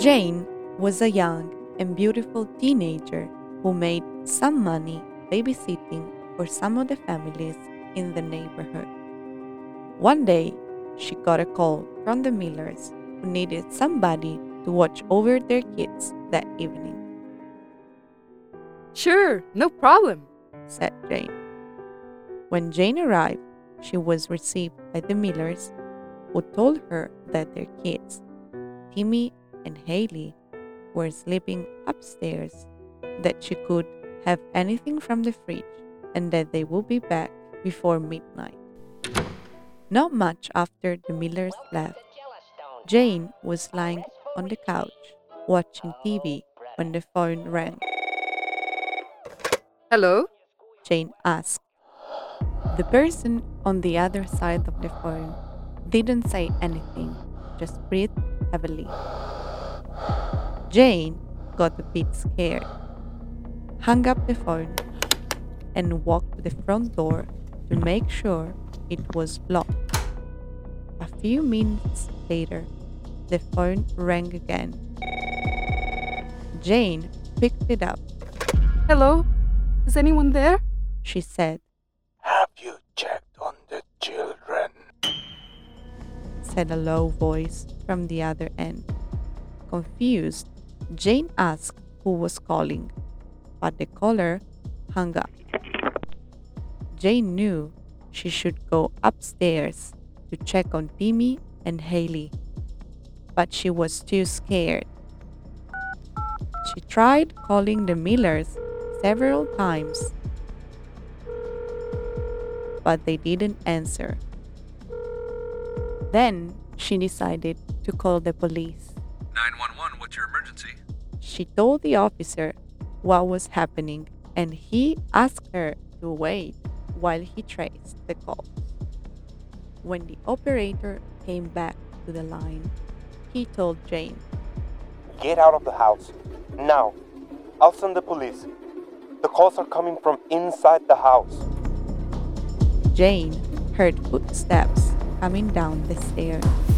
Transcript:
Jane was a young and beautiful teenager who made some money babysitting for some of the families in the neighborhood. One day, she got a call from the Millers who needed somebody to watch over their kids that evening, Sure, no problem. said Jane. When Jane arrived, she was received by the Millers, who told her that their kids, Timmy and Haley, were sleeping upstairs, that she could have anything from the fridge, and that they would be back before midnight. Not much after the Millers left, Jane was lying on the couch watching TV when the phone rang. Hello? Jane asked. The person on the other side of the phone didn't say anything, just breathed heavily. Jane got a bit scared, hung up the phone, and walked to the front door to make sure it was locked. A few minutes later, the phone rang again. Jane picked it up. Hello? Is anyone there? She said, Have you checked on the children? said a low voice from the other end. Confused, Jane asked who was calling, but the caller hung up. Jane knew she should go upstairs to check on Timmy and Haley, but she was too scared. She tried calling the Millers several times, but they didn't answer. Then she decided to call the police. 911, what's your emergency? She told the officer what was happening and he asked her to wait while he traced the calls. When the operator came back to the line, he told Jane, Get out of the house. Now. I'll send the police. The calls are coming from inside the house. Jane heard footsteps coming down the stairs.